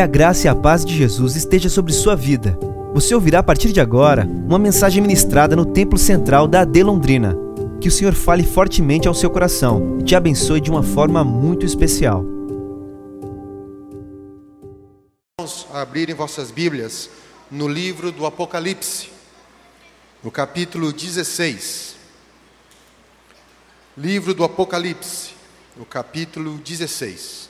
Que a graça e a paz de Jesus esteja sobre sua vida. Você ouvirá a partir de agora uma mensagem ministrada no Templo Central da AD Londrina. Que o Senhor fale fortemente ao seu coração e te abençoe de uma forma muito especial. Vamos abrir em vossas Bíblias no livro do Apocalipse, no capítulo 16. Livro do Apocalipse, no capítulo 16.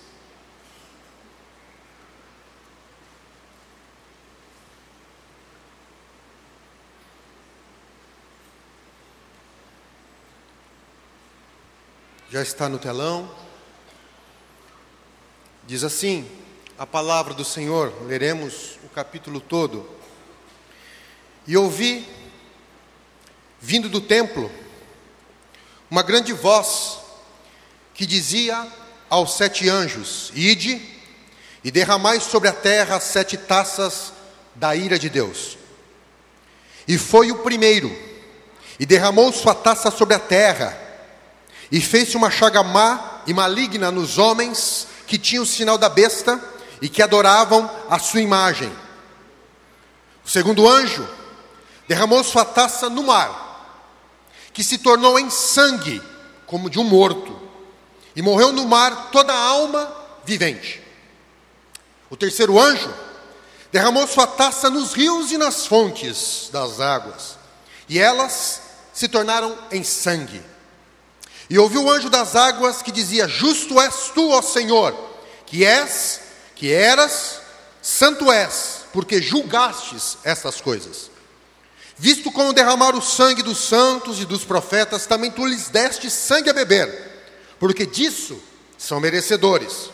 Já está no telão. Diz assim: a palavra do Senhor, leremos o capítulo todo. E ouvi, vindo do templo, uma grande voz que dizia aos sete anjos: Ide e derramai sobre a terra sete taças da ira de Deus. E foi o primeiro, e derramou sua taça sobre a terra, e fez-se uma chaga má e maligna nos homens que tinham o sinal da besta e que adoravam a sua imagem. O segundo anjo derramou sua taça no mar, que se tornou em sangue, como de um morto, e morreu no mar toda a alma vivente. O terceiro anjo derramou sua taça nos rios e nas fontes das águas, e elas se tornaram em sangue. E ouviu o anjo das águas que dizia: Justo és tu, ó Senhor, que és, que eras, santo és, porque julgastes estas coisas. Visto como derramar o sangue dos santos e dos profetas, também tu lhes deste sangue a beber, porque disso são merecedores.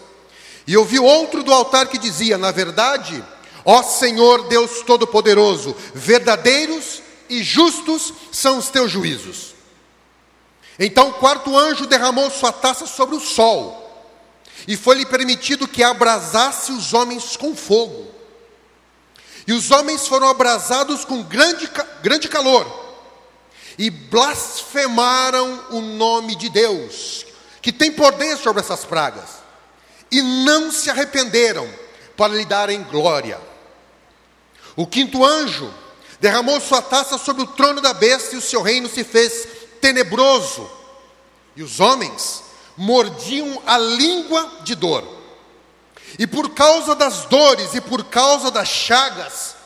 E ouvi outro do altar que dizia: Na verdade, ó Senhor Deus Todo-Poderoso, verdadeiros e justos são os teus juízos. Então o quarto anjo derramou sua taça sobre o sol, e foi-lhe permitido que abrasasse os homens com fogo. E os homens foram abrasados com grande, grande calor, e blasfemaram o nome de Deus, que tem poder sobre essas pragas, e não se arrependeram para lhe darem glória. O quinto anjo derramou sua taça sobre o trono da besta, e o seu reino se fez tenebroso, e os homens mordiam a língua de dor. E por causa das dores e por causa das chagas,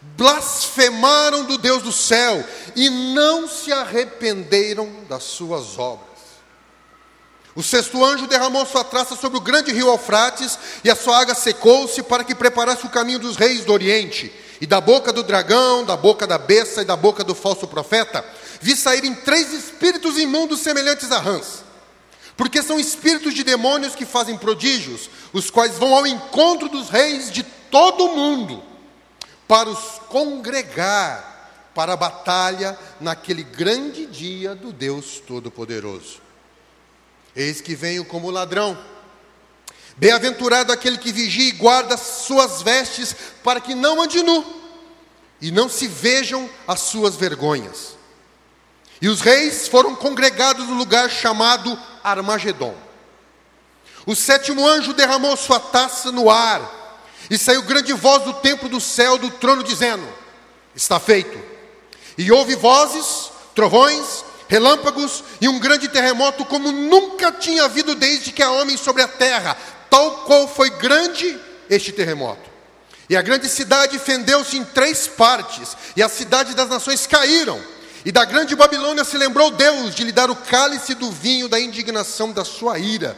blasfemaram do Deus do céu e não se arrependeram das suas obras. O sexto anjo derramou sua traça sobre o grande rio Eufrates, e a sua água secou-se para que preparasse o caminho dos reis do Oriente. E da boca do dragão, da boca da besta e da boca do falso profeta, vi saírem três espíritos imundos semelhantes a rãs. Porque são espíritos de demônios que fazem prodígios, os quais vão ao encontro dos reis de todo o mundo, para os congregar para a batalha naquele grande dia do Deus Todo-Poderoso. Eis que venho como ladrão. Bem-aventurado aquele que vigia e guarda suas vestes, para que não ande nu, e não se vejam as suas vergonhas. E os reis foram congregados no lugar chamado Armagedon. O sétimo anjo derramou sua taça no ar, e saiu grande voz do templo do céu do trono, dizendo: Está feito. E houve vozes, trovões, relâmpagos e um grande terremoto, como nunca tinha havido desde que há homens sobre a terra, tal qual foi grande este terremoto. E a grande cidade fendeu-se em três partes, e as cidades das nações caíram e da grande Babilônia se lembrou Deus de lhe dar o cálice do vinho da indignação da sua ira.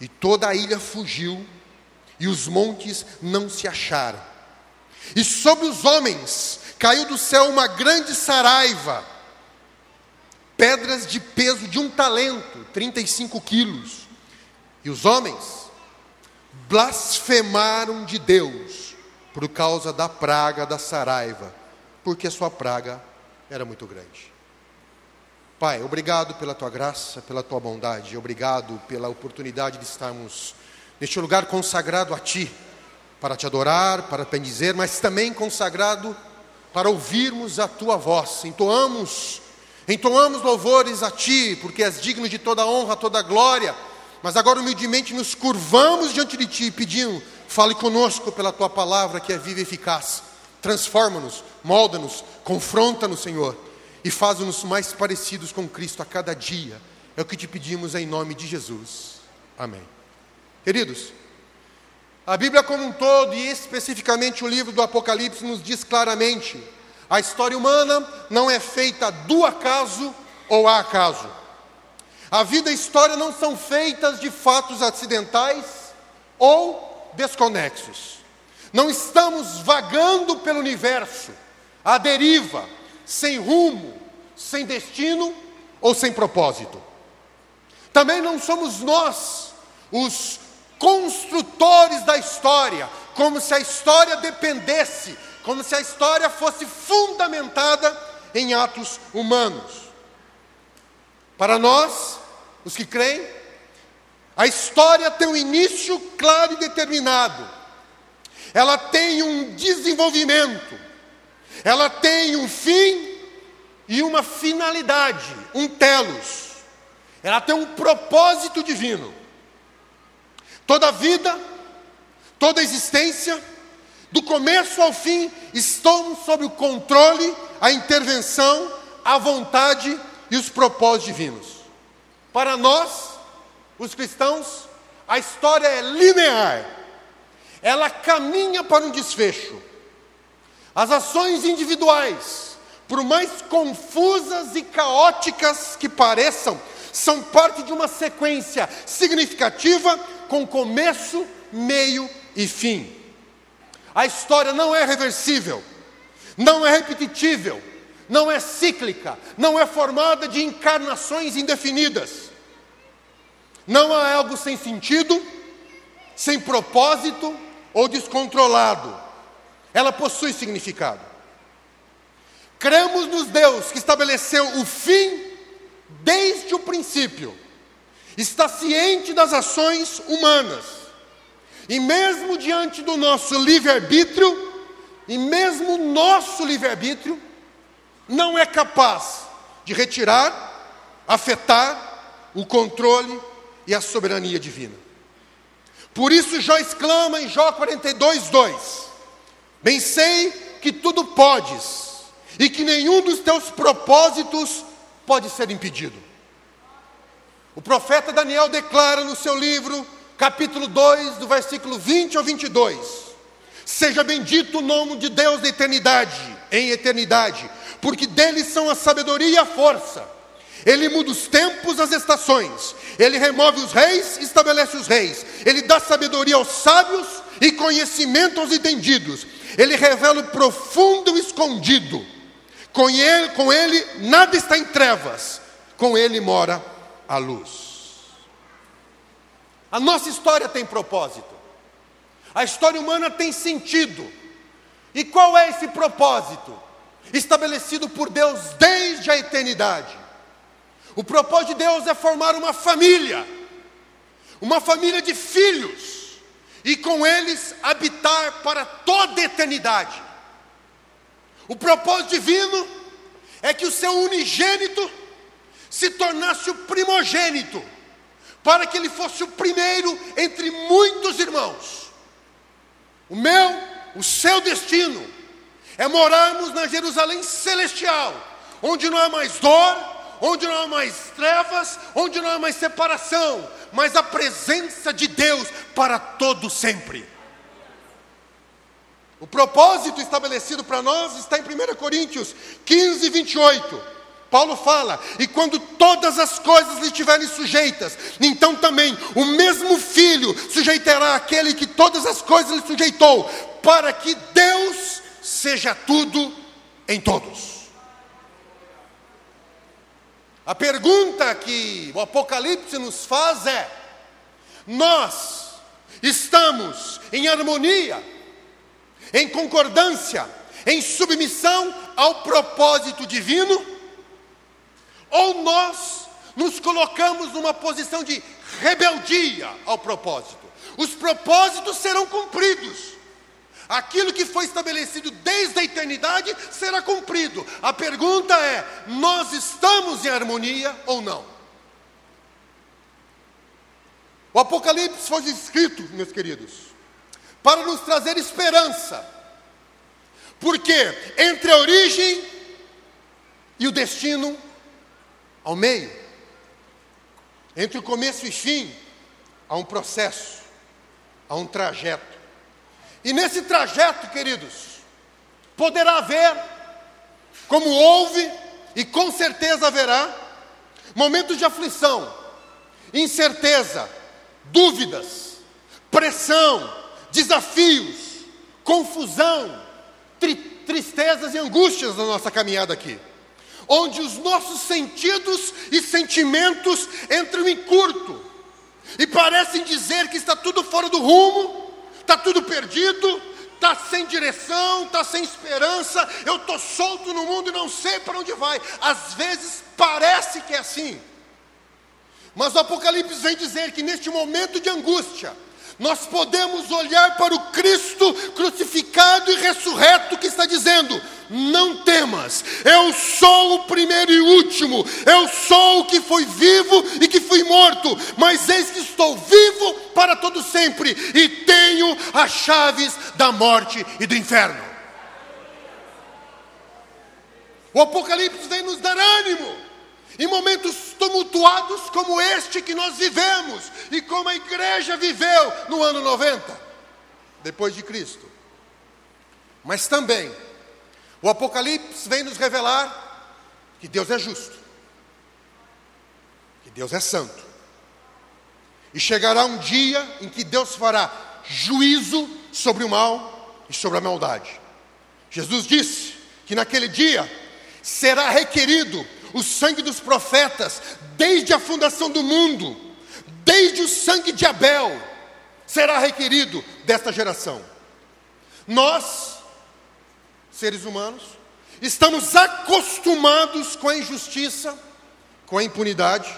E toda a ilha fugiu, e os montes não se acharam. E sobre os homens caiu do céu uma grande saraiva, pedras de peso de um talento, 35 quilos. E os homens blasfemaram de Deus por causa da praga da saraiva, porque a sua praga era muito grande. Pai, obrigado pela tua graça, pela tua bondade, obrigado pela oportunidade de estarmos neste lugar consagrado a ti, para te adorar, para te bendizer, mas também consagrado para ouvirmos a tua voz. Entoamos, entoamos louvores a ti, porque és digno de toda honra, toda glória. Mas agora humildemente nos curvamos diante de ti, pedindo Fale conosco pela tua palavra que é viva e eficaz. Transforma-nos, molda-nos, confronta-nos, Senhor, e faz-nos mais parecidos com Cristo a cada dia. É o que te pedimos em nome de Jesus. Amém. Queridos, a Bíblia como um todo, e especificamente o livro do Apocalipse, nos diz claramente: a história humana não é feita do acaso ou a acaso. A vida e a história não são feitas de fatos acidentais ou desconexos. Não estamos vagando pelo universo, à deriva, sem rumo, sem destino ou sem propósito. Também não somos nós os construtores da história, como se a história dependesse, como se a história fosse fundamentada em atos humanos. Para nós, os que creem, a história tem um início claro e determinado. Ela tem um desenvolvimento. Ela tem um fim e uma finalidade, um telos. Ela tem um propósito divino. Toda vida, toda existência, do começo ao fim, estão sob o controle, a intervenção, a vontade e os propósitos divinos. Para nós, os cristãos, a história é linear, ela caminha para um desfecho. As ações individuais, por mais confusas e caóticas que pareçam, são parte de uma sequência significativa com começo, meio e fim. A história não é reversível, não é repetitível, não é cíclica, não é formada de encarnações indefinidas. Não é algo sem sentido, sem propósito ou descontrolado. Ela possui significado. Cremos nos Deus que estabeleceu o fim desde o princípio. Está ciente das ações humanas. E mesmo diante do nosso livre-arbítrio, e mesmo nosso livre-arbítrio, não é capaz de retirar, afetar o controle e a soberania divina. Por isso Jó exclama em Jó 42, 2: Bem sei que tudo podes, e que nenhum dos teus propósitos pode ser impedido. O profeta Daniel declara no seu livro, capítulo 2, do versículo 20 ao 22: Seja bendito o nome de Deus da eternidade, em eternidade, porque dele são a sabedoria e a força. Ele muda os tempos, as estações. Ele remove os reis, estabelece os reis. Ele dá sabedoria aos sábios e conhecimento aos entendidos. Ele revela o profundo e escondido. Com ele, com ele nada está em trevas. Com ele mora a luz. A nossa história tem propósito. A história humana tem sentido. E qual é esse propósito? Estabelecido por Deus desde a eternidade. O propósito de Deus é formar uma família, uma família de filhos, e com eles habitar para toda a eternidade. O propósito divino é que o seu unigênito se tornasse o primogênito, para que ele fosse o primeiro entre muitos irmãos. O meu, o seu destino é morarmos na Jerusalém celestial, onde não há mais dor, onde não há mais trevas, onde não há mais separação, mas a presença de Deus para todo sempre. O propósito estabelecido para nós está em 1 Coríntios 15, 28. Paulo fala: E quando todas as coisas lhe estiverem sujeitas, então também o mesmo filho sujeitará aquele que todas as coisas lhe sujeitou, para que seja tudo em todos. A pergunta que o Apocalipse nos faz é: nós estamos em harmonia, em concordância, em submissão ao propósito divino? Ou nós nos colocamos numa posição de rebeldia ao propósito? Os propósitos serão cumpridos, Aquilo que foi estabelecido desde a eternidade será cumprido. A pergunta é: nós estamos em harmonia ou não? O Apocalipse foi escrito, meus queridos, para nos trazer esperança. Porque entre a origem e o destino, ao meio, entre o começo e fim, há um processo, há um trajeto. E nesse trajeto, queridos, poderá haver, como houve e com certeza haverá, momentos de aflição, incerteza, dúvidas, pressão, desafios, confusão, tri tristezas e angústias na nossa caminhada aqui. Onde os nossos sentidos e sentimentos entram em curto e parecem dizer que está tudo fora do rumo, está tudo perdido, está sem direção, está sem esperança, eu estou solto no mundo e não sei para onde vai. Às vezes parece que é assim. Mas o Apocalipse vem dizer que neste momento de angústia, nós podemos olhar para o Cristo crucificado e ressurreto que está dizendo: Não temas, eu sou o primeiro e último, eu sou o que foi vivo e que fui morto, mas eis que estou vivo para todo sempre e tenho as chaves da morte e do inferno. O Apocalipse vem nos dar ânimo. Em momentos tumultuados como este que nós vivemos e como a igreja viveu no ano 90, depois de Cristo. Mas também, o Apocalipse vem nos revelar que Deus é justo, que Deus é santo. E chegará um dia em que Deus fará juízo sobre o mal e sobre a maldade. Jesus disse que naquele dia será requerido o sangue dos profetas, desde a fundação do mundo, desde o sangue de Abel, será requerido desta geração. Nós, seres humanos, estamos acostumados com a injustiça, com a impunidade,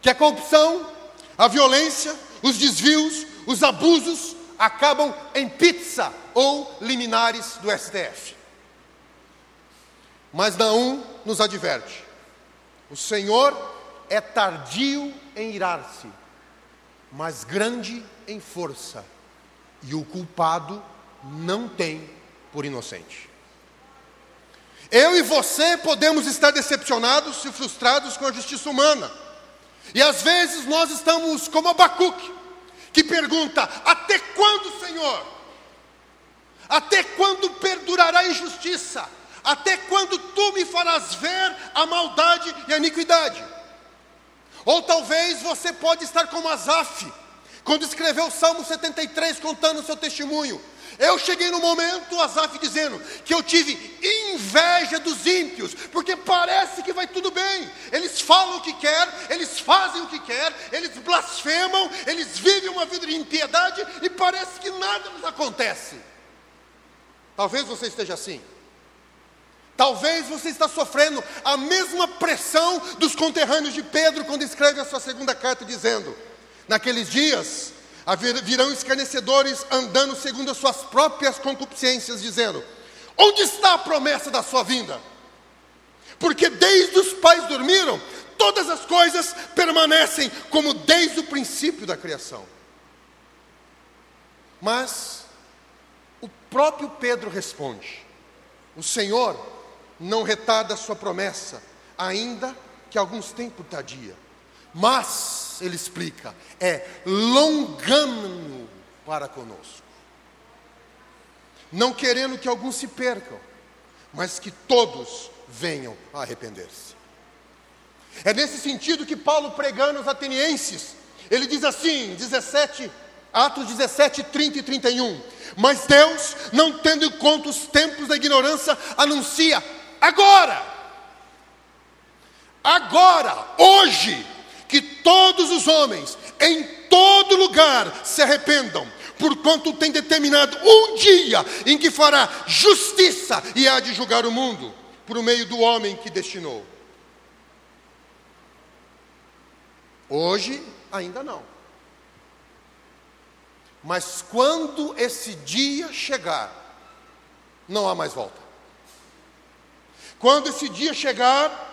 que a corrupção, a violência, os desvios, os abusos acabam em pizza ou liminares do STF. Mas Naum nos adverte: o Senhor é tardio em irar-se, mas grande em força, e o culpado não tem por inocente. Eu e você podemos estar decepcionados e frustrados com a justiça humana. E às vezes nós estamos como Abacuque, que pergunta: Até quando, Senhor? Até quando perdurará a injustiça? Até quando tu me farás ver a maldade e a iniquidade? Ou talvez você pode estar como Asaf, quando escreveu o Salmo 73 contando o seu testemunho. Eu cheguei no momento, Asaf dizendo, que eu tive inveja dos ímpios, porque parece que vai tudo bem. Eles falam o que quer, eles fazem o que quer, eles blasfemam, eles vivem uma vida de impiedade e parece que nada nos acontece. Talvez você esteja assim. Talvez você está sofrendo a mesma pressão dos conterrâneos de Pedro quando escreve a sua segunda carta dizendo: Naqueles dias virão escarnecedores andando segundo as suas próprias concupiscências, dizendo: Onde está a promessa da sua vinda? Porque desde os pais dormiram, todas as coisas permanecem como desde o princípio da criação. Mas o próprio Pedro responde: O Senhor não retarda a sua promessa, ainda que alguns tempos tardia. Mas, ele explica, é longano para conosco. Não querendo que alguns se percam, mas que todos venham a arrepender-se. É nesse sentido que Paulo pregando aos atenienses, ele diz assim, 17, Atos 17, 30 e 31. Mas Deus, não tendo em conta os tempos da ignorância, anuncia agora, agora, hoje, que todos os homens, em todo lugar, se arrependam, porquanto tem determinado um dia em que fará justiça e há de julgar o mundo, por meio do homem que destinou. Hoje, ainda não. Mas quando esse dia chegar, não há mais volta. Quando esse dia chegar,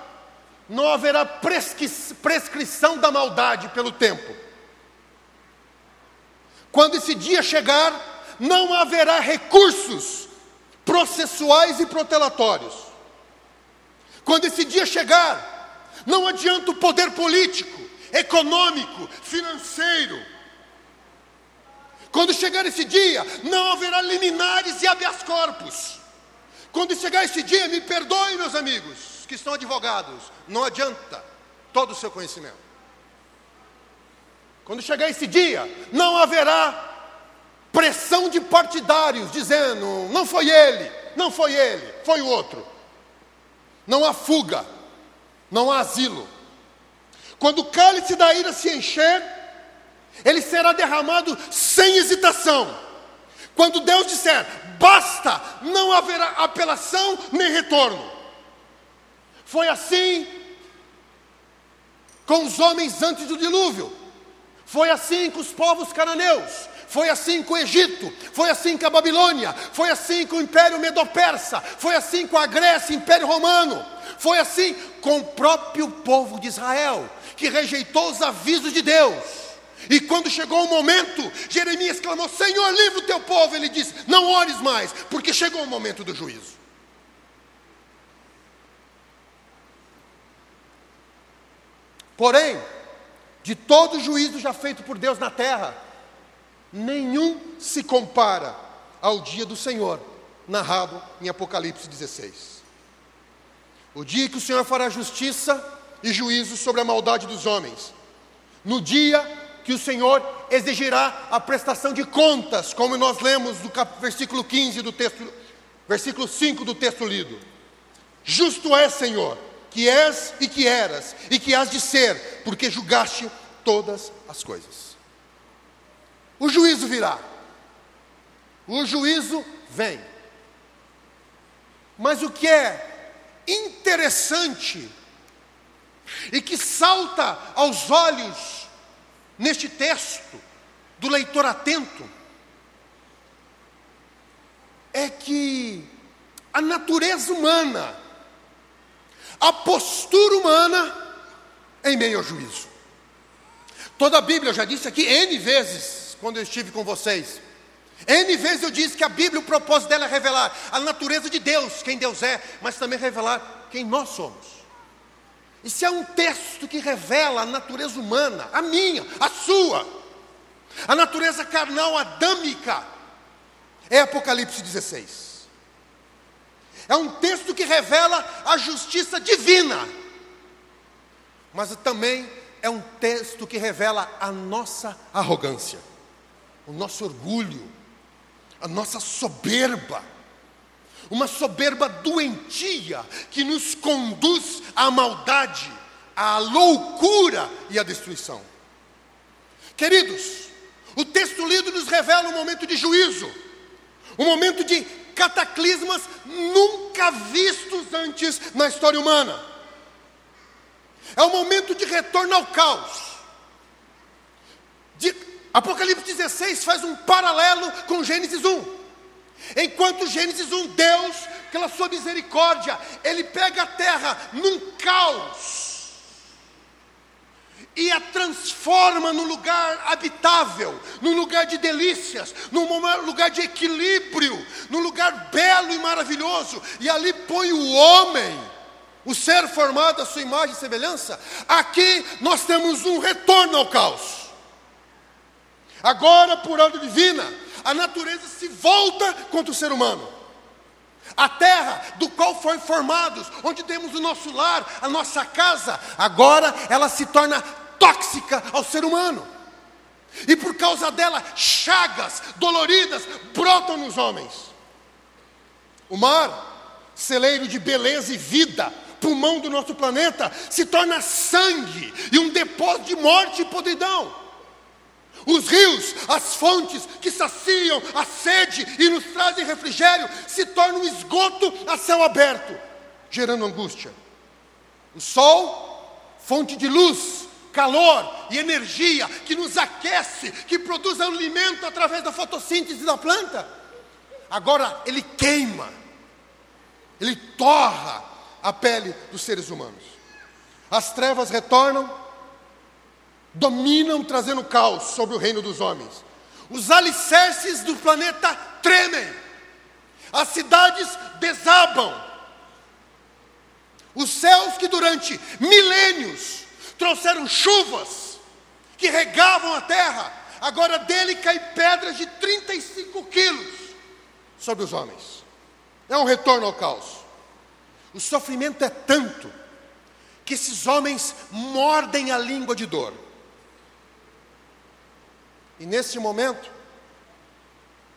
não haverá prescrição da maldade pelo tempo. Quando esse dia chegar, não haverá recursos processuais e protelatórios. Quando esse dia chegar, não adianta o poder político, econômico, financeiro. Quando chegar esse dia, não haverá liminares e habeas corpus. Quando chegar esse dia, me perdoem, meus amigos, que estão advogados, não adianta todo o seu conhecimento. Quando chegar esse dia, não haverá pressão de partidários dizendo: não foi ele, não foi ele, foi o outro. Não há fuga, não há asilo. Quando o cálice da ira se encher, ele será derramado sem hesitação. Quando Deus disser basta, não haverá apelação nem retorno. Foi assim com os homens antes do dilúvio, foi assim com os povos cananeus, foi assim com o Egito, foi assim com a Babilônia, foi assim com o Império Medo-Persa, foi assim com a Grécia, Império Romano, foi assim com o próprio povo de Israel, que rejeitou os avisos de Deus. E quando chegou o momento, Jeremias clamou: Senhor, livra o teu povo. Ele disse: Não ores mais, porque chegou o momento do juízo. Porém, de todo o juízo já feito por Deus na terra, nenhum se compara ao dia do Senhor, narrado em Apocalipse 16. O dia que o Senhor fará justiça e juízo sobre a maldade dos homens. No dia que o Senhor exigirá a prestação de contas, como nós lemos do versículo 15 do texto, versículo 5 do texto lido. Justo é, Senhor, que és e que eras, e que has de ser, porque julgaste todas as coisas. O juízo virá. O juízo vem. Mas o que é interessante e que salta aos olhos neste texto do leitor atento é que a natureza humana a postura humana em meio ao juízo. Toda a Bíblia, eu já disse aqui N vezes, quando eu estive com vocês. N vezes eu disse que a Bíblia, o propósito dela é revelar a natureza de Deus, quem Deus é, mas também revelar quem nós somos. E se é um texto que revela a natureza humana, a minha, a sua, a natureza carnal adâmica, é Apocalipse 16. É um texto que revela a justiça divina, mas também é um texto que revela a nossa arrogância, o nosso orgulho, a nossa soberba, uma soberba doentia que nos conduz à maldade, à loucura e à destruição. Queridos, o texto lido nos revela um momento de juízo, um momento de cataclismas nunca vistos antes na história humana. É o momento de retorno ao caos. De, Apocalipse 16 faz um paralelo com Gênesis 1. Enquanto Gênesis 1, Deus, pela sua misericórdia, Ele pega a terra num caos e a transforma num lugar habitável, num lugar de delícias, num lugar de equilíbrio, num lugar belo e maravilhoso, e ali põe o homem, o ser formado à sua imagem e semelhança. Aqui nós temos um retorno ao caos. Agora, por ordem divina, a natureza se volta contra o ser humano. A terra do qual foi formados, onde temos o nosso lar, a nossa casa, agora ela se torna tóxica ao ser humano. E por causa dela, chagas doloridas brotam nos homens. O mar, celeiro de beleza e vida, pulmão do nosso planeta, se torna sangue e um depósito de morte e podridão. Os rios, as fontes que saciam a sede e nos trazem refrigério, se tornam esgoto a céu aberto, gerando angústia. O sol, fonte de luz, calor e energia que nos aquece, que produz alimento através da fotossíntese da planta. Agora ele queima, ele torra a pele dos seres humanos. As trevas retornam, dominam, trazendo caos sobre o reino dos homens. Os alicerces do planeta tremem. As cidades desabam. Os céus que durante milênios trouxeram chuvas que regavam a terra, agora dele cai pedras de 35 quilos sobre os homens. É um retorno ao caos. O sofrimento é tanto que esses homens mordem a língua de dor. E nesse momento,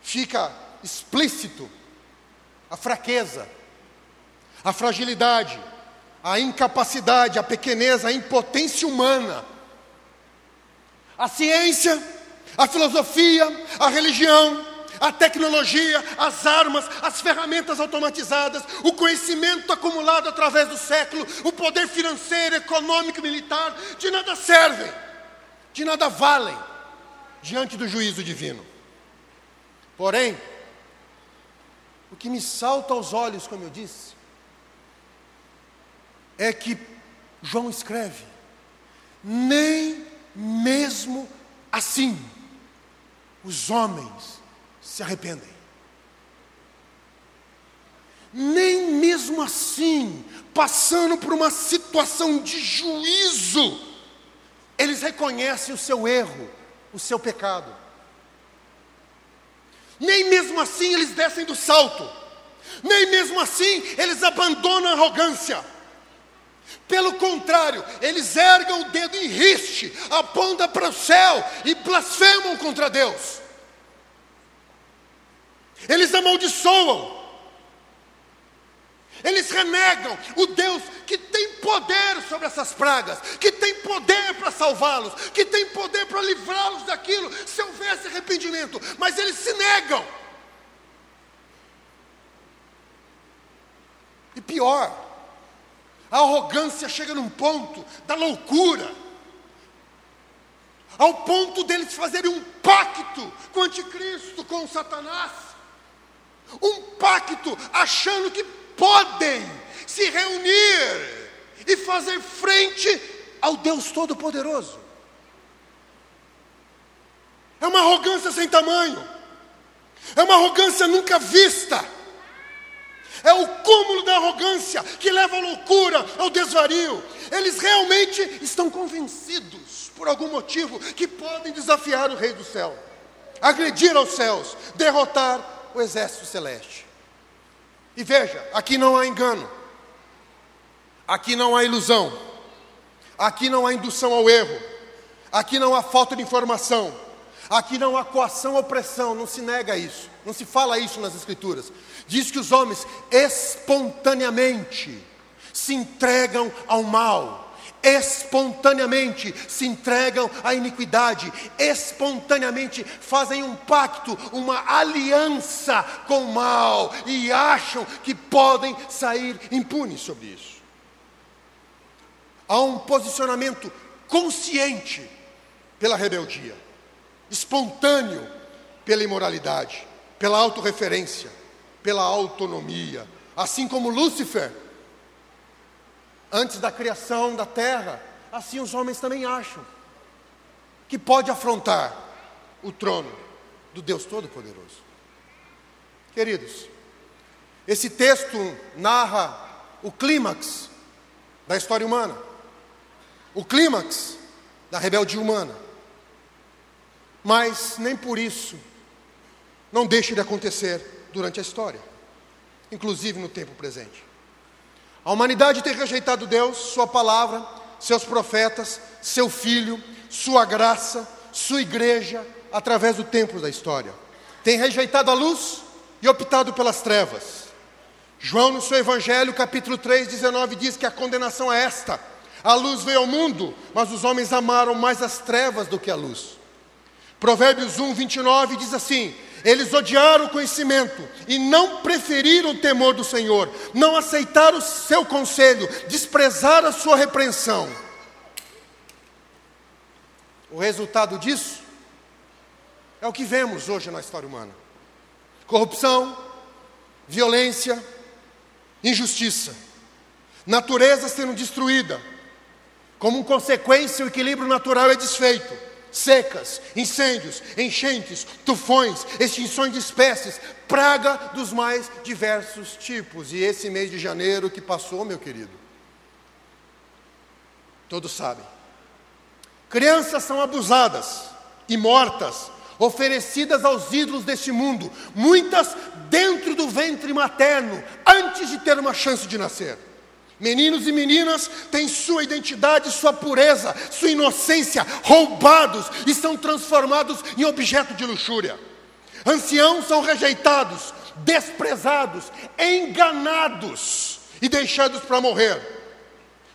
fica explícito a fraqueza, a fragilidade, a incapacidade, a pequeneza, a impotência humana. A ciência, a filosofia, a religião, a tecnologia, as armas, as ferramentas automatizadas, o conhecimento acumulado através do século, o poder financeiro, econômico e militar, de nada servem, de nada valem diante do juízo divino. Porém, o que me salta aos olhos, como eu disse, é que João escreve, nem mesmo assim os homens se arrependem. Nem mesmo assim, passando por uma situação de juízo, eles reconhecem o seu erro, o seu pecado. Nem mesmo assim eles descem do salto, nem mesmo assim eles abandonam a arrogância. Pelo contrário, eles ergam o dedo em riste, apontam para o céu e blasfemam contra Deus. Eles amaldiçoam. Eles renegam o Deus que tem poder sobre essas pragas, que tem poder para salvá-los, que tem poder para livrá-los daquilo, se houvesse arrependimento, mas eles se negam. E pior, a arrogância chega num ponto da loucura, ao ponto deles fazerem um pacto com o anticristo, com o Satanás um pacto, achando que podem se reunir e fazer frente ao Deus Todo-Poderoso. É uma arrogância sem tamanho, é uma arrogância nunca vista. É o cúmulo da arrogância que leva à loucura, ao desvario. Eles realmente estão convencidos, por algum motivo, que podem desafiar o Rei do céu, agredir aos céus, derrotar o exército celeste. E veja, aqui não há engano, aqui não há ilusão, aqui não há indução ao erro, aqui não há falta de informação, aqui não há coação ou opressão, não se nega isso, não se fala isso nas Escrituras. Diz que os homens espontaneamente se entregam ao mal espontaneamente se entregam à iniquidade, espontaneamente fazem um pacto, uma aliança com o mal e acham que podem sair impunes sobre isso. Há um posicionamento consciente pela rebeldia, espontâneo pela imoralidade, pela autorreferência, pela autonomia, assim como Lúcifer antes da criação da terra, assim os homens também acham que pode afrontar o trono do Deus Todo-Poderoso. Queridos, esse texto narra o clímax da história humana, o clímax da rebeldia humana. Mas nem por isso não deixa de acontecer durante a história, inclusive no tempo presente. A humanidade tem rejeitado Deus, Sua palavra, seus profetas, seu Filho, Sua graça, Sua igreja, através do tempo da história. Tem rejeitado a luz e optado pelas trevas. João, no seu Evangelho, capítulo 3, 19, diz que a condenação é esta: a luz veio ao mundo, mas os homens amaram mais as trevas do que a luz. Provérbios 1, 29 diz assim: eles odiaram o conhecimento e não preferiram o temor do Senhor, não aceitaram o seu conselho, desprezaram a sua repreensão. O resultado disso é o que vemos hoje na história humana: corrupção, violência, injustiça, natureza sendo destruída. Como consequência, o equilíbrio natural é desfeito secas, incêndios, enchentes, tufões, extinções de espécies, praga dos mais diversos tipos. E esse mês de janeiro que passou, meu querido, todos sabem. Crianças são abusadas e mortas, oferecidas aos ídolos deste mundo, muitas dentro do ventre materno, antes de ter uma chance de nascer. Meninos e meninas têm sua identidade, sua pureza, sua inocência roubados e são transformados em objeto de luxúria. Anciãos são rejeitados, desprezados, enganados e deixados para morrer.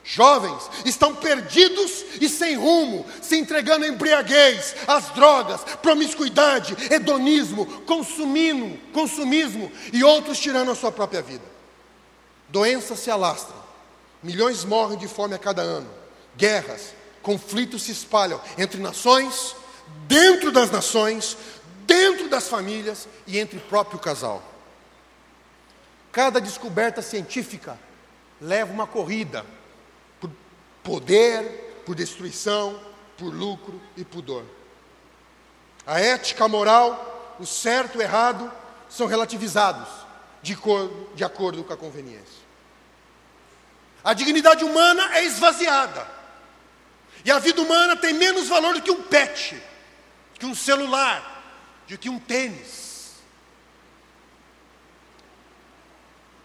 Jovens estão perdidos e sem rumo, se entregando à embriaguez, às drogas, promiscuidade, hedonismo, consumismo, consumismo e outros tirando a sua própria vida. Doenças se alastram, milhões morrem de fome a cada ano, guerras, conflitos se espalham entre nações, dentro das nações, dentro das famílias e entre o próprio casal. Cada descoberta científica leva uma corrida poder, por destruição, por lucro e pudor. A ética, a moral, o certo e o errado são relativizados de de acordo com a conveniência. A dignidade humana é esvaziada. E a vida humana tem menos valor do que um pet, que um celular, do que um tênis.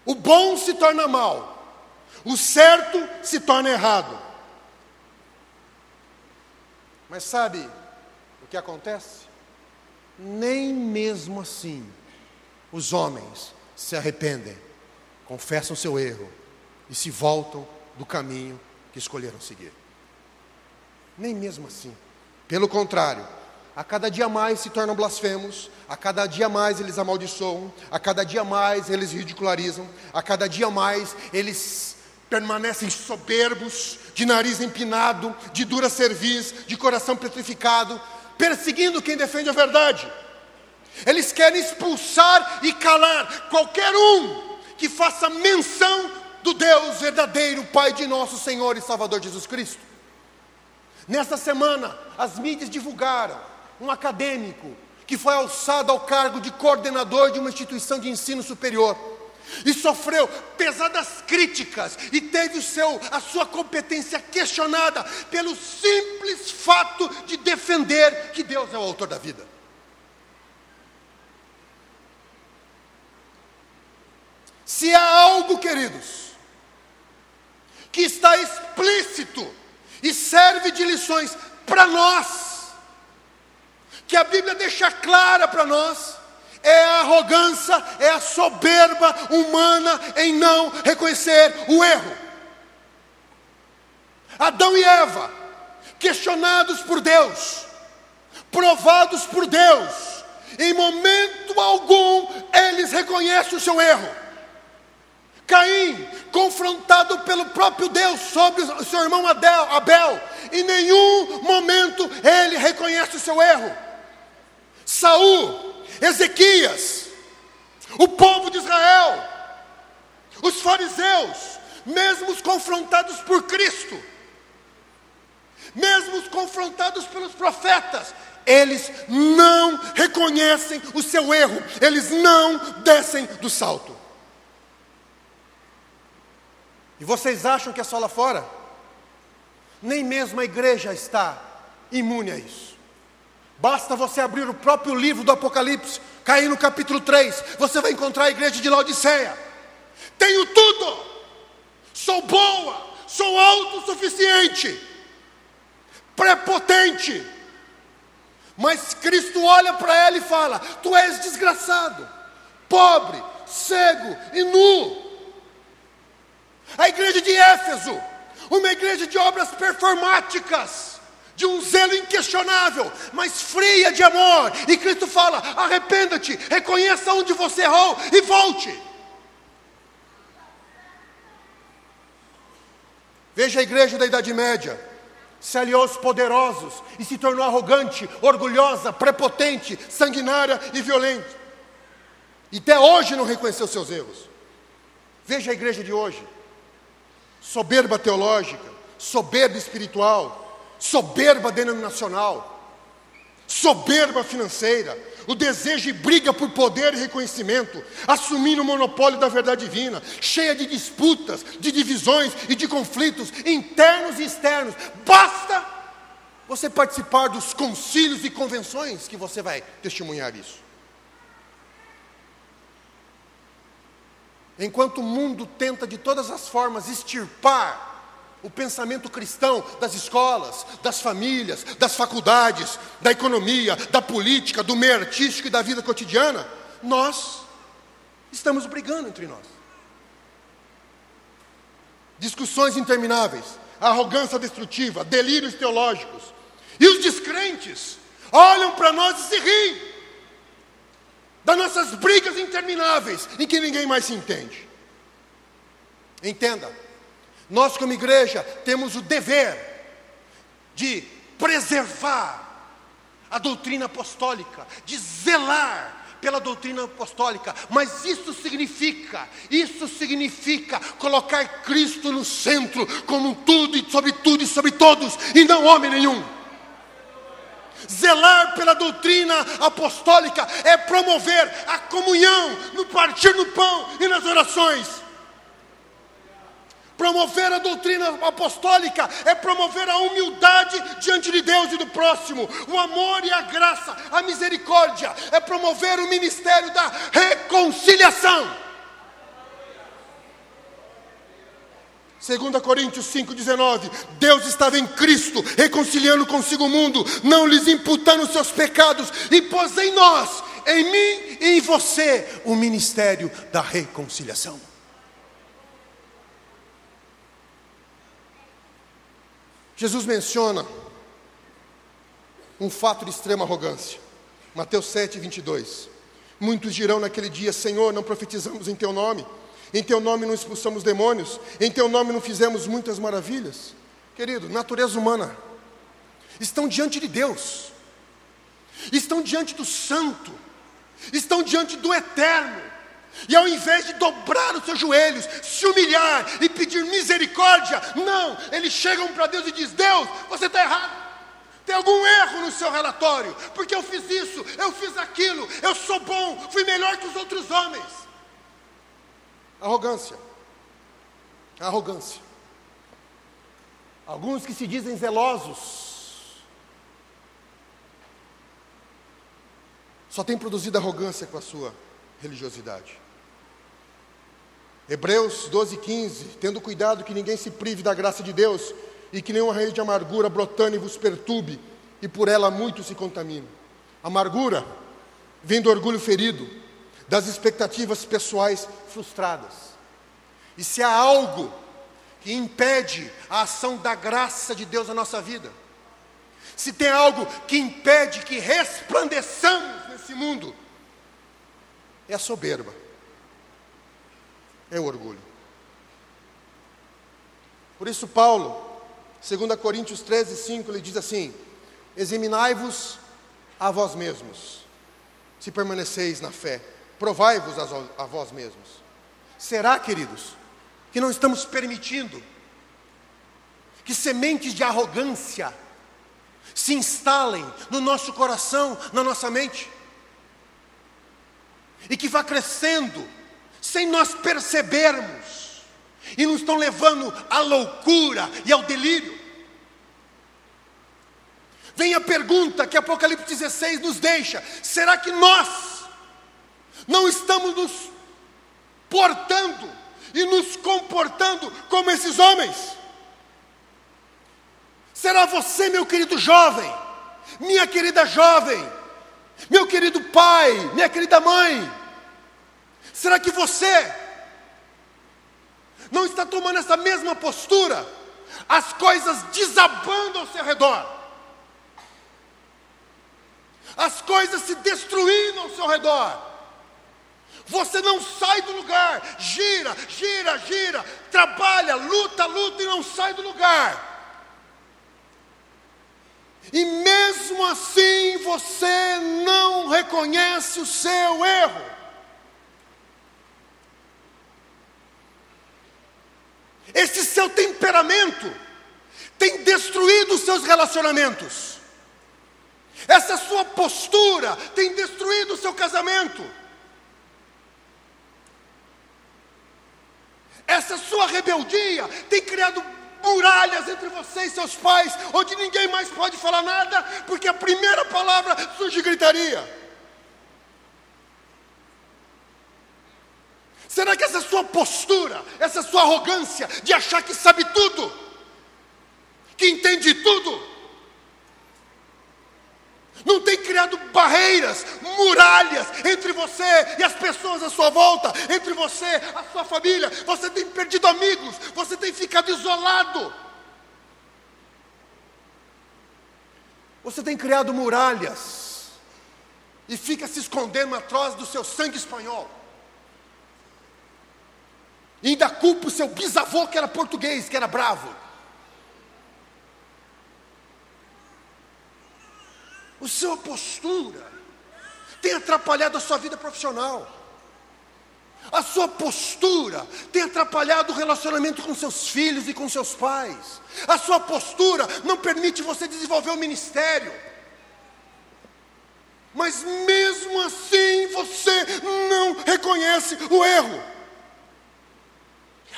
O bom se torna mal, o certo se torna errado. Mas sabe o que acontece? Nem mesmo assim os homens se arrependem, confessam seu erro e se voltam do caminho que escolheram seguir. Nem mesmo assim. Pelo contrário, a cada dia mais se tornam blasfemos, a cada dia mais eles amaldiçoam, a cada dia mais eles ridicularizam, a cada dia mais eles permanecem soberbos, de nariz empinado, de dura cerviz, de coração petrificado, perseguindo quem defende a verdade. Eles querem expulsar e calar qualquer um que faça menção do Deus verdadeiro, Pai de nosso Senhor e Salvador Jesus Cristo. Nesta semana, as mídias divulgaram um acadêmico que foi alçado ao cargo de coordenador de uma instituição de ensino superior e sofreu pesadas críticas e teve o seu, a sua competência questionada pelo simples fato de defender que Deus é o autor da vida. Se há algo, queridos, que está explícito e serve de lições para nós, que a Bíblia deixa clara para nós, é a arrogância, é a soberba humana em não reconhecer o erro. Adão e Eva, questionados por Deus, provados por Deus, em momento algum eles reconhecem o seu erro. Caim, confrontado pelo próprio Deus sobre o seu irmão Abel, em nenhum momento ele reconhece o seu erro. Saul, Ezequias, o povo de Israel, os fariseus, mesmo os confrontados por Cristo, mesmo os confrontados pelos profetas, eles não reconhecem o seu erro, eles não descem do salto. E vocês acham que é só lá fora? Nem mesmo a igreja está imune a isso. Basta você abrir o próprio livro do Apocalipse, cair no capítulo 3, você vai encontrar a igreja de Laodiceia. Tenho tudo, sou boa, sou autossuficiente, prepotente. Mas Cristo olha para ela e fala: Tu és desgraçado, pobre, cego e nu. A igreja de Éfeso, uma igreja de obras performáticas de um zelo inquestionável, mas fria de amor. E Cristo fala: arrependa-te, reconheça onde você errou e volte. Veja a igreja da Idade Média. Se aliou aos poderosos e se tornou arrogante, orgulhosa, prepotente, sanguinária e violenta. E até hoje não reconheceu seus erros. Veja a igreja de hoje. Soberba teológica, soberba espiritual, soberba denominacional, soberba financeira, o desejo e briga por poder e reconhecimento, assumindo o monopólio da verdade divina, cheia de disputas, de divisões e de conflitos internos e externos. Basta você participar dos concílios e convenções que você vai testemunhar isso. Enquanto o mundo tenta de todas as formas extirpar o pensamento cristão das escolas, das famílias, das faculdades, da economia, da política, do meio artístico e da vida cotidiana, nós estamos brigando entre nós. Discussões intermináveis, arrogância destrutiva, delírios teológicos. E os descrentes olham para nós e se riem das nossas brigas intermináveis, em que ninguém mais se entende. Entenda, nós, como igreja, temos o dever de preservar a doutrina apostólica, de zelar pela doutrina apostólica, mas isso significa, isso significa colocar Cristo no centro, como tudo e sobre tudo e sobre todos, e não homem nenhum. Zelar pela doutrina apostólica é promover a comunhão no partir do pão e nas orações. Promover a doutrina apostólica é promover a humildade diante de Deus e do próximo, o amor e a graça, a misericórdia, é promover o ministério da reconciliação. 2 Coríntios 5,19: Deus estava em Cristo, reconciliando consigo o mundo, não lhes imputando seus pecados, e pôs em nós, em mim e em você, o ministério da reconciliação. Jesus menciona um fato de extrema arrogância. Mateus 7, 22. Muitos dirão naquele dia: Senhor, não profetizamos em Teu nome, em Teu nome não expulsamos demônios, em Teu nome não fizemos muitas maravilhas. Querido, natureza humana, estão diante de Deus, estão diante do Santo, estão diante do Eterno, e ao invés de dobrar os seus joelhos, se humilhar e pedir misericórdia, não, eles chegam para Deus e dizem: Deus, você está errado. Tem algum erro no seu relatório, porque eu fiz isso, eu fiz aquilo, eu sou bom, fui melhor que os outros homens. Arrogância. Arrogância. Alguns que se dizem zelosos, só tem produzido arrogância com a sua religiosidade. Hebreus 12, 15, tendo cuidado que ninguém se prive da graça de Deus e que nenhuma raiz de amargura brotando vos perturbe e por ela muito se contamine. Amargura vem do orgulho ferido, das expectativas pessoais frustradas. E se há algo que impede a ação da graça de Deus na nossa vida, se tem algo que impede que resplandeçamos nesse mundo, é a soberba é o orgulho. Por isso, Paulo, 2 Coríntios 13, 5, ele diz assim: Examinai-vos a vós mesmos, se permaneceis na fé, provai-vos a vós mesmos. Será, queridos, que não estamos permitindo que sementes de arrogância se instalem no nosso coração, na nossa mente, e que vá crescendo sem nós percebermos, e nos estão levando à loucura e ao delírio. Vem a pergunta que Apocalipse 16 nos deixa: será que nós não estamos nos portando e nos comportando como esses homens? Será você, meu querido jovem, minha querida jovem, meu querido pai, minha querida mãe, Será que você não está tomando essa mesma postura? As coisas desabando ao seu redor, as coisas se destruindo ao seu redor. Você não sai do lugar, gira, gira, gira, trabalha, luta, luta e não sai do lugar. E mesmo assim você não reconhece o seu erro. Esse seu temperamento tem destruído os seus relacionamentos. Essa sua postura tem destruído o seu casamento. Essa sua rebeldia tem criado muralhas entre você e seus pais, onde ninguém mais pode falar nada, porque a primeira palavra surge gritaria. Será que essa sua postura, essa sua arrogância de achar que sabe tudo, que entende tudo, não tem criado barreiras, muralhas entre você e as pessoas à sua volta, entre você, a sua família. Você tem perdido amigos, você tem ficado isolado. Você tem criado muralhas e fica se escondendo atrás do seu sangue espanhol. E ainda culpa o seu bisavô que era português, que era bravo. A sua postura tem atrapalhado a sua vida profissional. A sua postura tem atrapalhado o relacionamento com seus filhos e com seus pais. A sua postura não permite você desenvolver o ministério. Mas mesmo assim você não reconhece o erro.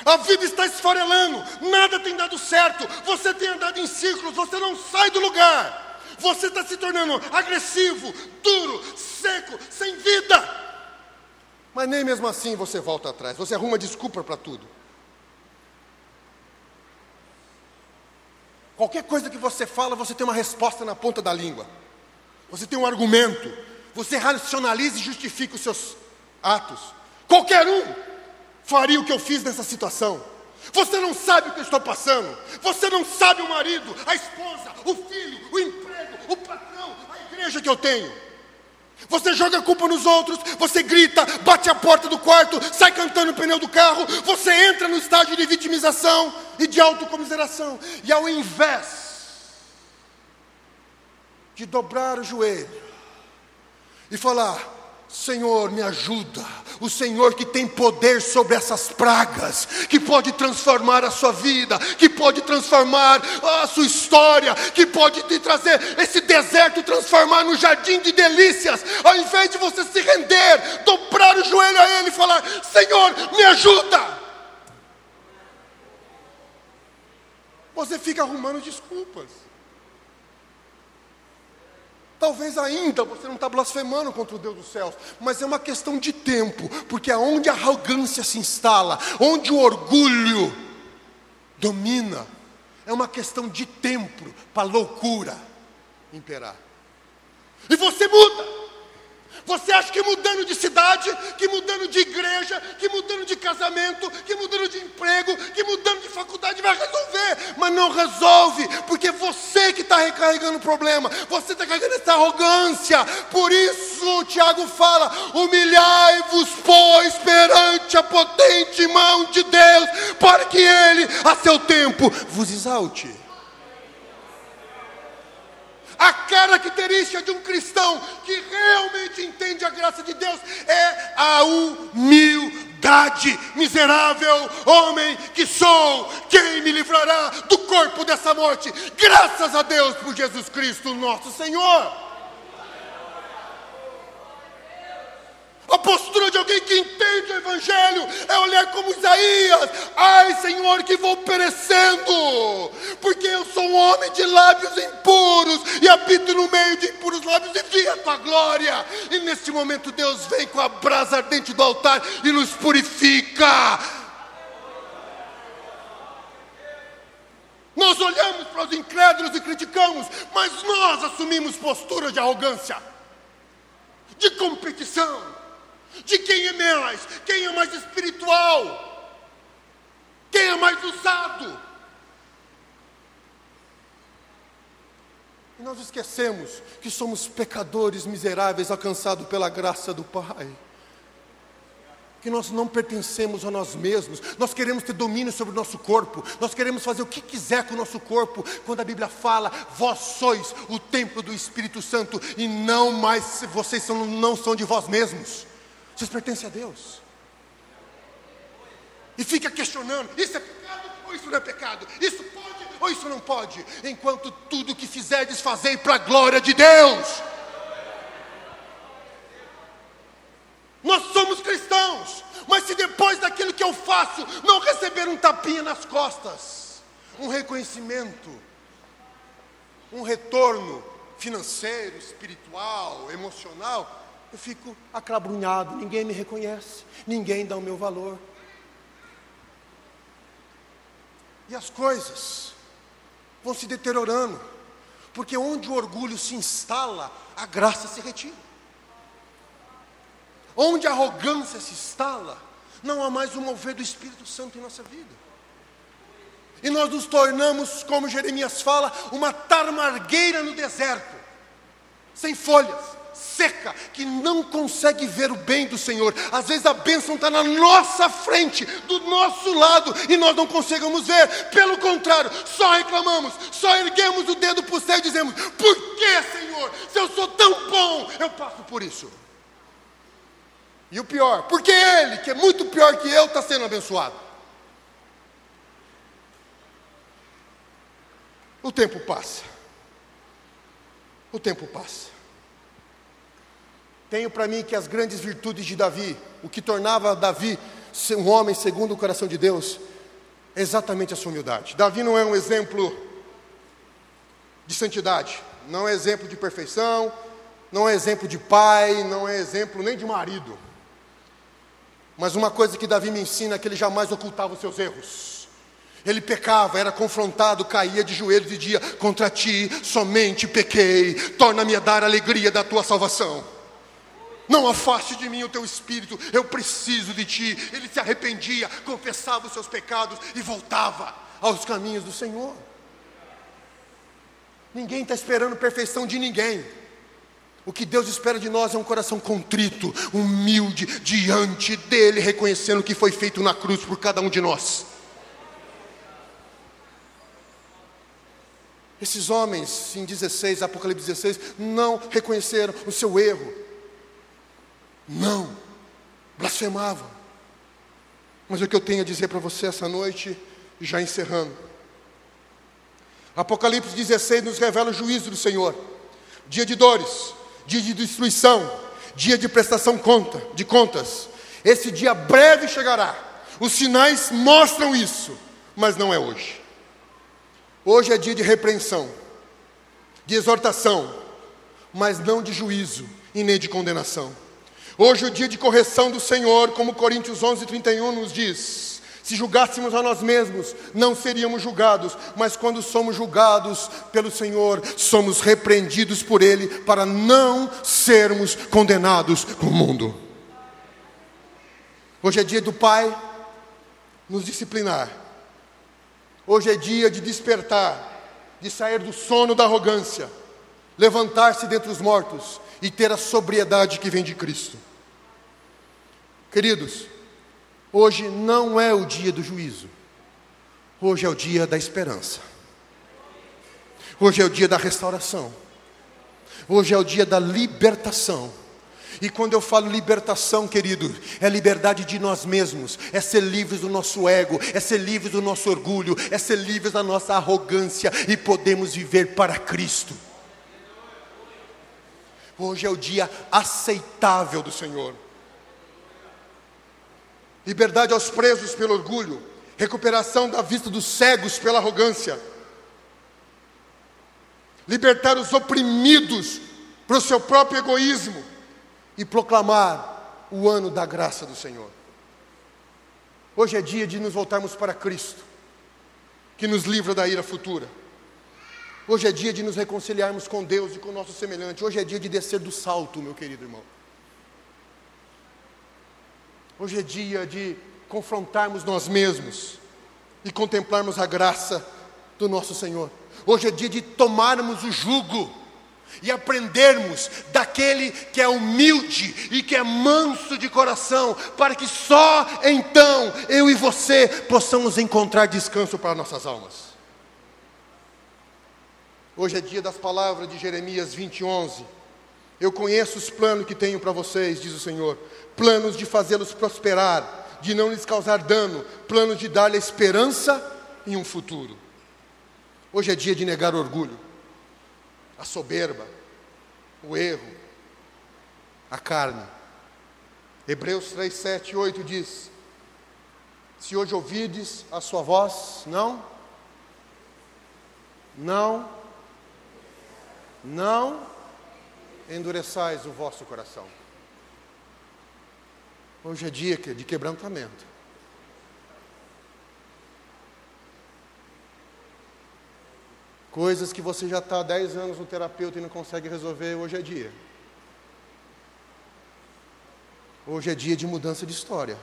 A vida está esfarelando, nada tem dado certo, você tem andado em círculos, você não sai do lugar. Você está se tornando agressivo, duro, seco, sem vida. Mas nem mesmo assim você volta atrás, você arruma desculpa para tudo. Qualquer coisa que você fala, você tem uma resposta na ponta da língua. Você tem um argumento. Você racionaliza e justifica os seus atos. Qualquer um faria o que eu fiz nessa situação. Você não sabe o que eu estou passando. Você não sabe o marido, a esposa, o filho, o emprego, o patrão, a igreja que eu tenho. Você joga a culpa nos outros, você grita, bate a porta do quarto, sai cantando o pneu do carro, você entra no estágio de vitimização e de autocomiseração. E ao invés de dobrar o joelho e falar: Senhor, me ajuda. O Senhor que tem poder sobre essas pragas, que pode transformar a sua vida, que pode transformar a sua história, que pode te trazer esse deserto transformar no jardim de delícias. Ao invés de você se render, dobrar o joelho a Ele e falar: Senhor, me ajuda. Você fica arrumando desculpas. Talvez ainda você não está blasfemando contra o Deus dos céus, mas é uma questão de tempo, porque aonde a arrogância se instala, onde o orgulho domina, é uma questão de tempo para a loucura imperar. E você muda. Você acha que mudando de cidade, que mudando de igreja, que mudando de casamento, que mudando de emprego, que mudando de faculdade vai resolver, mas não resolve, porque você que está recarregando o problema, você está carregando essa arrogância. Por isso, Tiago fala: humilhai-vos, pois, perante a potente mão de Deus, para que Ele, a seu tempo, vos exalte. A característica de um cristão que realmente entende a graça de Deus é a humildade. Miserável homem que sou, quem me livrará do corpo dessa morte? Graças a Deus por Jesus Cristo, nosso Senhor. A postura de alguém que entende o Evangelho é olhar como Isaías: ai, Senhor, que vou perecendo, porque eu sou um homem de lábios impuros e habito no meio de impuros lábios e vi a tua glória. E neste momento, Deus vem com a brasa ardente do altar e nos purifica. Nós olhamos para os incrédulos e criticamos, mas nós assumimos postura de arrogância, de competição de quem é mais, quem é mais espiritual, quem é mais usado. E nós esquecemos que somos pecadores miseráveis alcançados pela graça do Pai. Que nós não pertencemos a nós mesmos, nós queremos ter domínio sobre o nosso corpo, nós queremos fazer o que quiser com o nosso corpo, quando a Bíblia fala, vós sois o templo do Espírito Santo, e não mais, vocês são, não são de vós mesmos. Vocês pertencem a Deus. E fica questionando: isso é pecado ou isso não é pecado? Isso pode ou isso não pode? Enquanto tudo que fizerdes, fazei para a glória de Deus. Nós somos cristãos, mas se depois daquilo que eu faço não receber um tapinha nas costas, um reconhecimento, um retorno financeiro, espiritual, emocional, eu fico aclabrunhado, ninguém me reconhece, ninguém dá o meu valor. E as coisas vão se deteriorando, porque onde o orgulho se instala, a graça se retira. Onde a arrogância se instala, não há mais o mover do Espírito Santo em nossa vida. E nós nos tornamos, como Jeremias fala, uma tarmargueira no deserto, sem folhas, seca, que não consegue ver o bem do Senhor. Às vezes a bênção está na nossa frente, do nosso lado, e nós não conseguimos ver. Pelo contrário, só reclamamos, só erguemos o dedo para o céu e dizemos: Por que, Senhor? Se eu sou tão bom, eu passo por isso. E o pior, porque ele, que é muito pior que eu, está sendo abençoado. O tempo passa. O tempo passa. Tenho para mim que as grandes virtudes de Davi, o que tornava Davi um homem segundo o coração de Deus, é exatamente a sua humildade. Davi não é um exemplo de santidade, não é exemplo de perfeição, não é exemplo de pai, não é exemplo nem de marido. Mas uma coisa que Davi me ensina é que ele jamais ocultava os seus erros. Ele pecava, era confrontado, caía de joelhos e dizia: Contra ti somente pequei, torna-me a dar a alegria da tua salvação. Não afaste de mim o teu espírito, eu preciso de ti. Ele se arrependia, confessava os seus pecados e voltava aos caminhos do Senhor. Ninguém está esperando perfeição de ninguém. O que Deus espera de nós é um coração contrito, humilde, diante dEle, reconhecendo o que foi feito na cruz por cada um de nós. Esses homens, em 16, Apocalipse 16, não reconheceram o seu erro. Não, blasfemavam. Mas o que eu tenho a dizer para você essa noite, já encerrando. Apocalipse 16 nos revela o juízo do Senhor. Dia de dores, dia de destruição, dia de prestação conta, de contas. Esse dia breve chegará. Os sinais mostram isso, mas não é hoje. Hoje é dia de repreensão, de exortação, mas não de juízo e nem de condenação. Hoje o dia de correção do Senhor, como Coríntios 11, 31 nos diz. Se julgássemos a nós mesmos, não seríamos julgados, mas quando somos julgados pelo Senhor, somos repreendidos por Ele para não sermos condenados com o mundo. Hoje é dia do Pai nos disciplinar. Hoje é dia de despertar, de sair do sono da arrogância, levantar-se dentre os mortos e ter a sobriedade que vem de Cristo. Queridos, hoje não é o dia do juízo, hoje é o dia da esperança, hoje é o dia da restauração, hoje é o dia da libertação. E quando eu falo libertação, querido, é liberdade de nós mesmos, é ser livres do nosso ego, é ser livres do nosso orgulho, é ser livres da nossa arrogância. E podemos viver para Cristo. Hoje é o dia aceitável do Senhor liberdade aos presos pelo orgulho, recuperação da vista dos cegos pela arrogância, libertar os oprimidos para o seu próprio egoísmo e proclamar o ano da graça do Senhor. Hoje é dia de nos voltarmos para Cristo, que nos livra da ira futura. Hoje é dia de nos reconciliarmos com Deus e com o nosso semelhante. Hoje é dia de descer do salto, meu querido irmão. Hoje é dia de confrontarmos nós mesmos e contemplarmos a graça do nosso Senhor. Hoje é dia de tomarmos o jugo e aprendermos daquele que é humilde e que é manso de coração, para que só então eu e você possamos encontrar descanso para nossas almas. Hoje é dia das palavras de Jeremias 20, 11. Eu conheço os planos que tenho para vocês, diz o Senhor, planos de fazê-los prosperar, de não lhes causar dano, planos de dar-lhe esperança e um futuro. Hoje é dia de negar o orgulho, a soberba, o erro, a carne. Hebreus 3, 7 e 8 diz: Se hoje ouvides a sua voz, não, não, não endureçais o vosso coração. Hoje é dia de quebrantamento. Coisas que você já está há 10 anos no terapeuta e não consegue resolver, hoje é dia. Hoje é dia de mudança de história.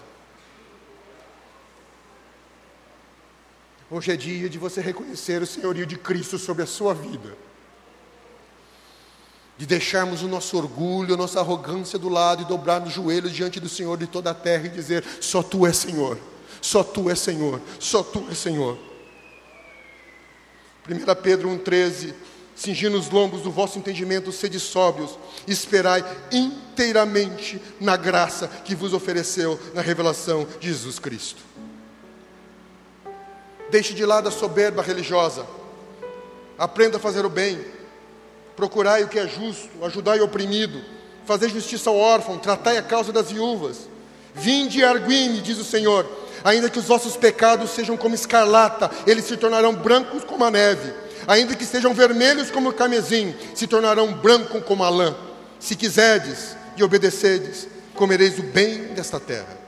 Hoje é dia de você reconhecer o senhorio de Cristo sobre a sua vida. De deixarmos o nosso orgulho, a nossa arrogância do lado e dobrarmos os joelhos diante do Senhor de toda a terra e dizer: Só tu és Senhor, só tu és Senhor, só tu és Senhor. 1 Pedro 1,13: Cingindo os lombos do vosso entendimento, sede sóbrios, esperai inteiramente na graça que vos ofereceu na revelação de Jesus Cristo. Deixe de lado a soberba religiosa, aprenda a fazer o bem, procurai o que é justo, ajudai o oprimido, fazei justiça ao órfão, tratai a causa das viúvas. Vinde e arguime, diz o Senhor, Ainda que os vossos pecados sejam como escarlata, eles se tornarão brancos como a neve. Ainda que sejam vermelhos como o camezim, se tornarão brancos como a lã. Se quiserdes e obedecedes, comereis o bem desta terra.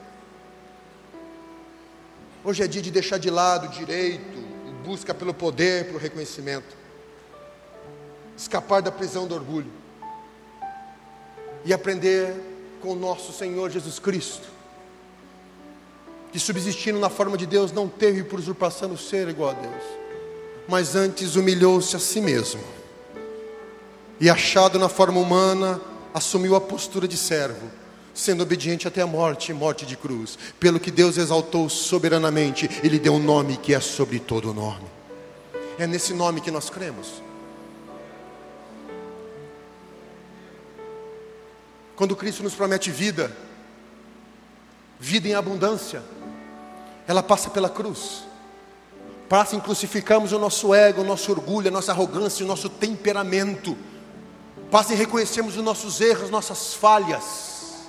Hoje é dia de deixar de lado o direito, busca pelo poder, pelo reconhecimento. Escapar da prisão do orgulho. E aprender com o nosso Senhor Jesus Cristo que subsistindo na forma de Deus, não teve por usurpação o ser igual a Deus, mas antes humilhou-se a si mesmo, e achado na forma humana, assumiu a postura de servo, sendo obediente até a morte, morte de cruz, pelo que Deus exaltou soberanamente, e lhe deu um nome que é sobre todo o nome. É nesse nome que nós cremos. Quando Cristo nos promete vida, vida em abundância, ela passa pela cruz. Passa em crucificarmos o nosso ego, o nosso orgulho, a nossa arrogância, o nosso temperamento. Passa em reconhecermos os nossos erros, nossas falhas.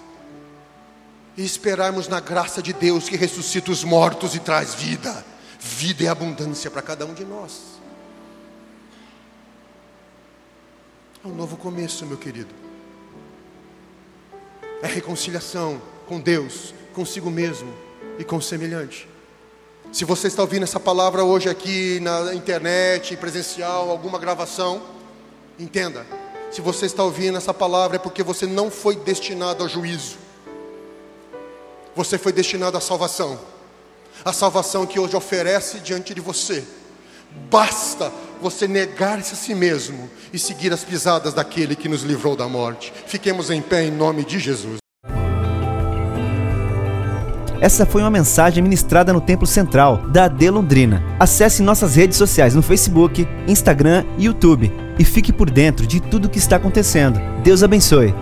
E esperarmos na graça de Deus que ressuscita os mortos e traz vida. Vida e abundância para cada um de nós. É um novo começo, meu querido. É reconciliação com Deus, consigo mesmo e com o semelhante. Se você está ouvindo essa palavra hoje aqui na internet, presencial, alguma gravação, entenda. Se você está ouvindo essa palavra é porque você não foi destinado ao juízo. Você foi destinado à salvação. A salvação que hoje oferece diante de você. Basta você negar-se a si mesmo e seguir as pisadas daquele que nos livrou da morte. Fiquemos em pé em nome de Jesus. Essa foi uma mensagem ministrada no Templo Central da AD Londrina. Acesse nossas redes sociais no Facebook, Instagram e YouTube e fique por dentro de tudo o que está acontecendo. Deus abençoe.